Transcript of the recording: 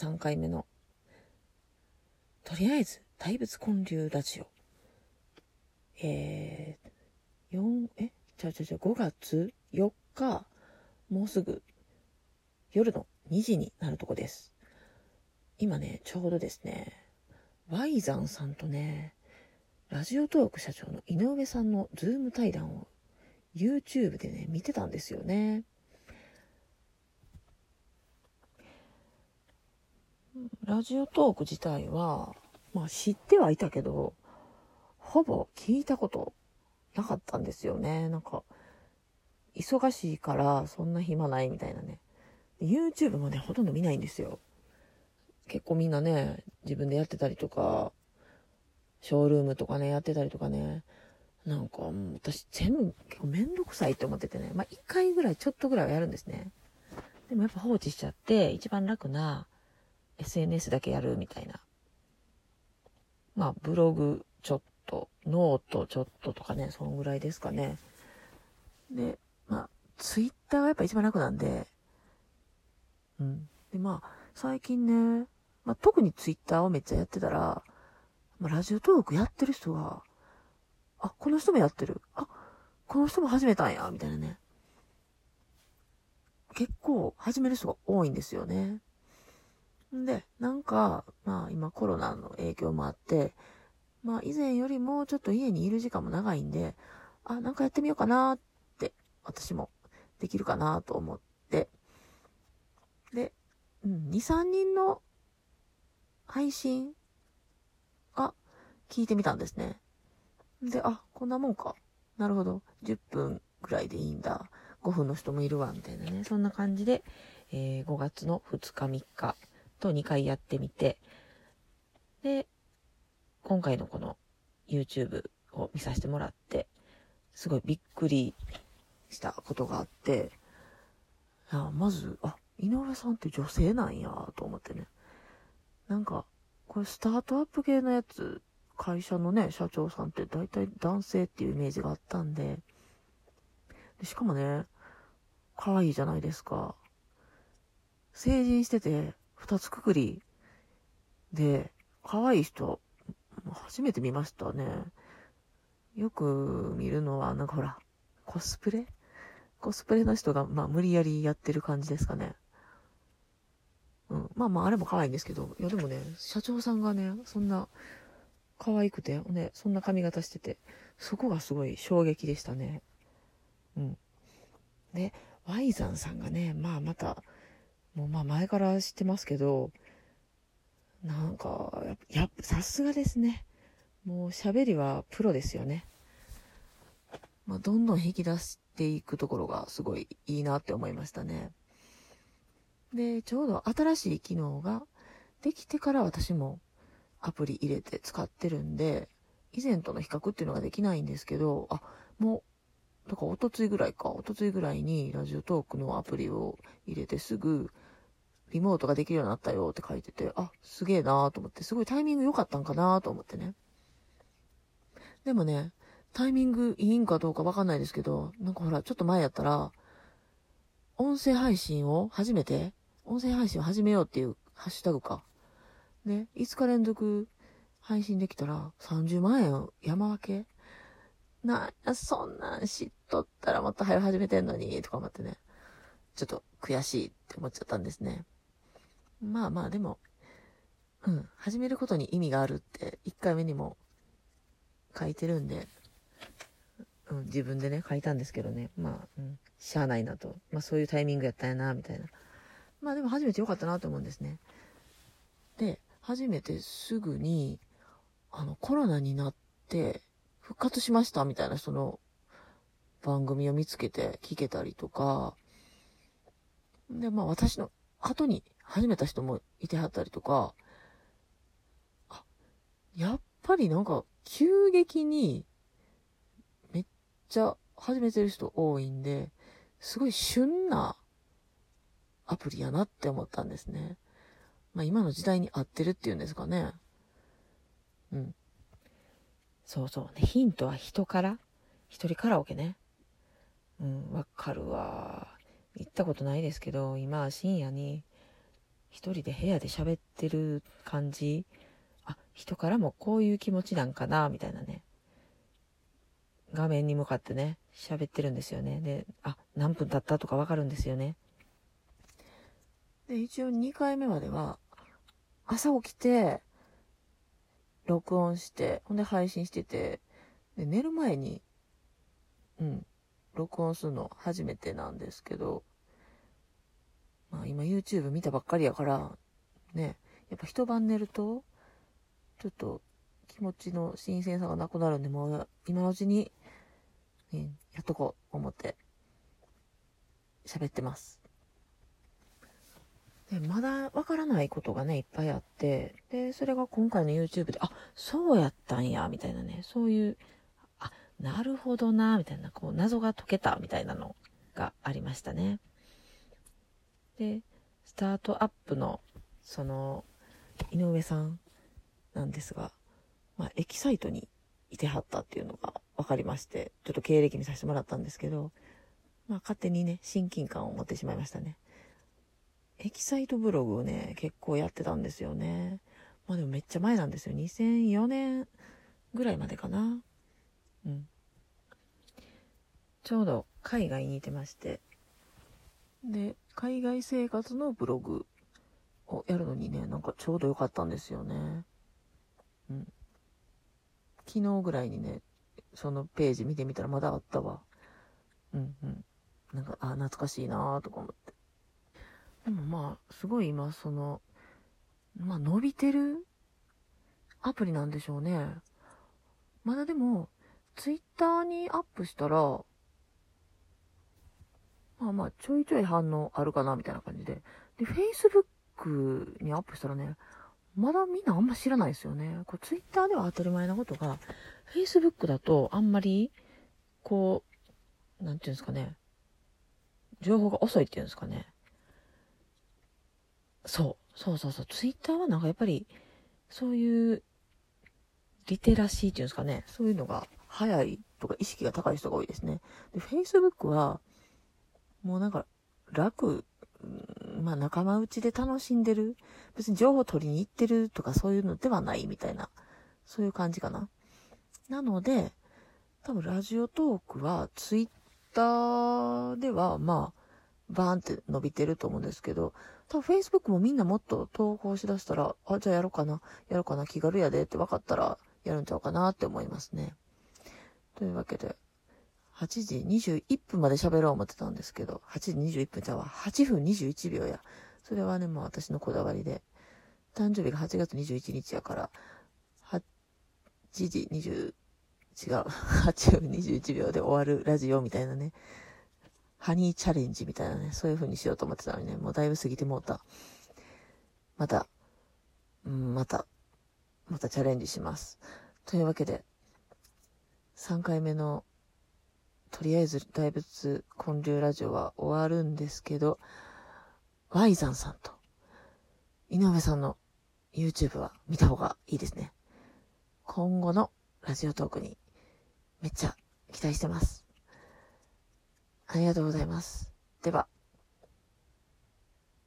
3回目の、とりあえず、大仏建立ラジオ。えー、4、え？ちゃちゃちゃ、5月4日、もうすぐ、夜の2時になるとこです。今ね、ちょうどですね、ワイザンさんとね、ラジオトーク社長の井上さんのズーム対談を YouTube でね、見てたんですよね。ラジオトーク自体は、まあ知ってはいたけど、ほぼ聞いたことなかったんですよね。なんか、忙しいからそんな暇ないみたいなね。YouTube もね、ほとんど見ないんですよ。結構みんなね、自分でやってたりとか、ショールームとかね、やってたりとかね、なんかもう私全部結構めんどくさいって思っててね、まあ一回ぐらいちょっとぐらいはやるんですね。でもやっぱ放置しちゃって、一番楽な SNS だけやるみたいな。まあブログちょっと、ノートちょっととかね、そのぐらいですかね。で、まあ、ツイッターがやっぱ一番楽なんで、うん。で、まあ、最近ね、まあ、特にツイッターをめっちゃやってたら、まあ、ラジオトークやってる人が、あ、この人もやってる。あ、この人も始めたんや、みたいなね。結構始める人が多いんですよね。んで、なんか、まあ今コロナの影響もあって、まあ以前よりもちょっと家にいる時間も長いんで、あ、なんかやってみようかなって私もできるかなと思って、で、うん、2、3人の配信が聞いてみたんですね。で、あ、こんなもんか。なるほど。10分くらいでいいんだ。5分の人もいるわ、みたいなね。そんな感じで、えー、5月の2日3日と2回やってみて、で、今回のこの YouTube を見させてもらって、すごいびっくりしたことがあって、あまず、あ、井上さんって女性なんや、と思ってね。なんか、これスタートアップ系のやつ、会社のね、社長さんって大体男性っていうイメージがあったんで、でしかもね、可愛いじゃないですか。成人してて、二つくくりで、可愛い人、初めて見ましたね。よく見るのは、なんかほら、コスプレ？コスプレの人が、まあ、無理やりやってる感じですかね。うん。まあまあ、あれも可愛いんですけど、いやでもね、社長さんがね、そんな、可愛くて、ね、そんな髪型してて、そこがすごい衝撃でしたね。うん。で、ワイザンさんがね、まあまた、もうまあ前から知ってますけど、なんか、や、さすがですね。もう喋りはプロですよね。まあ、どんどん引き出していくところがすごいいいなって思いましたね。で、ちょうど新しい機能ができてから私もアプリ入れて使ってるんで、以前との比較っていうのができないんですけど、あ、もう、だからおとついぐらいか、おとついぐらいにラジオトークのアプリを入れてすぐ、リモートができるようになったよって書いてて、あ、すげえなーと思って、すごいタイミング良かったんかなと思ってね。でもね、タイミングいいんかどうかわかんないですけど、なんかほら、ちょっと前やったら、音声配信を始めて、音声配信を始めようっていうハッシュタグか。ね、5日連続配信できたら30万円山分けな、そんなん知っとったらもっと早始めてんのに、とか思ってね。ちょっと悔しいって思っちゃったんですね。まあまあでも、うん、始めることに意味があるって1回目にも書いてるんで、うん、自分でね、書いたんですけどね。まあ、うん、しゃあないなと。まあそういうタイミングやったんやな、みたいな。まあでも初めてよかったなと思うんですね。で、初めてすぐに、あの、コロナになって復活しましたみたいな人の番組を見つけて聞けたりとか、で、まあ私の後に始めた人もいてはったりとか、あ、やっぱりなんか急激にめっちゃ始めてる人多いんで、すごい旬なアプリやなって思ったんですね。まあ今の時代に合ってるっていうんですかね。うん。そうそう。ヒントは人から。一人カラオケね。うん、わかるわ。行ったことないですけど、今は深夜に一人で部屋で喋ってる感じ、あ、人からもこういう気持ちなんかな、みたいなね。画面に向かってね、喋ってるんですよね。で、あ、何分経ったとかわかるんですよね。で、一応2回目までは、朝起きて、録音して、ほんで配信してて、で、寝る前に、うん、録音するの初めてなんですけど、まあ今 YouTube 見たばっかりやから、ね、やっぱ一晩寝ると、ちょっと気持ちの新鮮さがなくなるんで、もう今のうちに、ね、やっとこう思って喋ってます。でまだわからないことがね、いっぱいあって、で、それが今回の YouTube で、あ、そうやったんや、みたいなね、そういう、あ、なるほどな、みたいな、こう、謎が解けた、みたいなのがありましたね。で、スタートアップの、その、井上さんなんですが、まあ、エキサイトにいてはったっていうのが分かりまして、ちょっと経歴見させてもらったんですけど、まあ、勝手にね、親近感を持ってしまいましたね。エキサイトブログをね、結構やってたんですよね。まあでもめっちゃ前なんですよ。2004年ぐらいまでかな。うん。ちょうど海外にいてまして。で、海外生活のブログをやるのにね、なんかちょうど良かったんですよね。うん。昨日ぐらいにね、そのページ見てみたらまだあったわ。うんうん。なんか、あ、懐かしいなーとか思って。でもまあ、すごい今、その、まあ伸びてるアプリなんでしょうね。まだでも、ツイッターにアップしたら、まあまあ、ちょいちょい反応あるかな、みたいな感じで。で、Facebook にアップしたらね、まだみんなあんま知らないですよね。こう、Twitter では当たり前なことが、Facebook だとあんまり、こう、なんていうんですかね、情報が遅いっていうんですかね。そう、そうそうそう、Twitter はなんかやっぱり、そういう、リテラシーっていうんですかね、そういうのが早いとか意識が高い人が多いですね。で、Facebook は、もうなんか楽、まあ仲間内で楽しんでる。別に情報取りに行ってるとかそういうのではないみたいな、そういう感じかな。なので、多分ラジオトークはツイッターではまあ、バーンって伸びてると思うんですけど、多分 Facebook もみんなもっと投稿しだしたら、あ、じゃあやろうかな、やろうかな、気軽やでって分かったらやるんちゃうかなって思いますね。というわけで、8時21分まで喋ろう思ってたんですけど、8時21分じゃあ8分21秒や。それはね、もう私のこだわりで。誕生日が8月21日やから、8時20、違う、8分21秒で終わるラジオみたいなね。ハニーチャレンジみたいなね、そういう風にしようと思ってたのにね、もうだいぶ過ぎてもうた。また、うん、また、またチャレンジします。というわけで、3回目のとりあえず大仏建立ラジオは終わるんですけど、ワイザンさんと井上さんの YouTube は見た方がいいですね。今後のラジオトークにめっちゃ期待してます。ありがとうございます。では。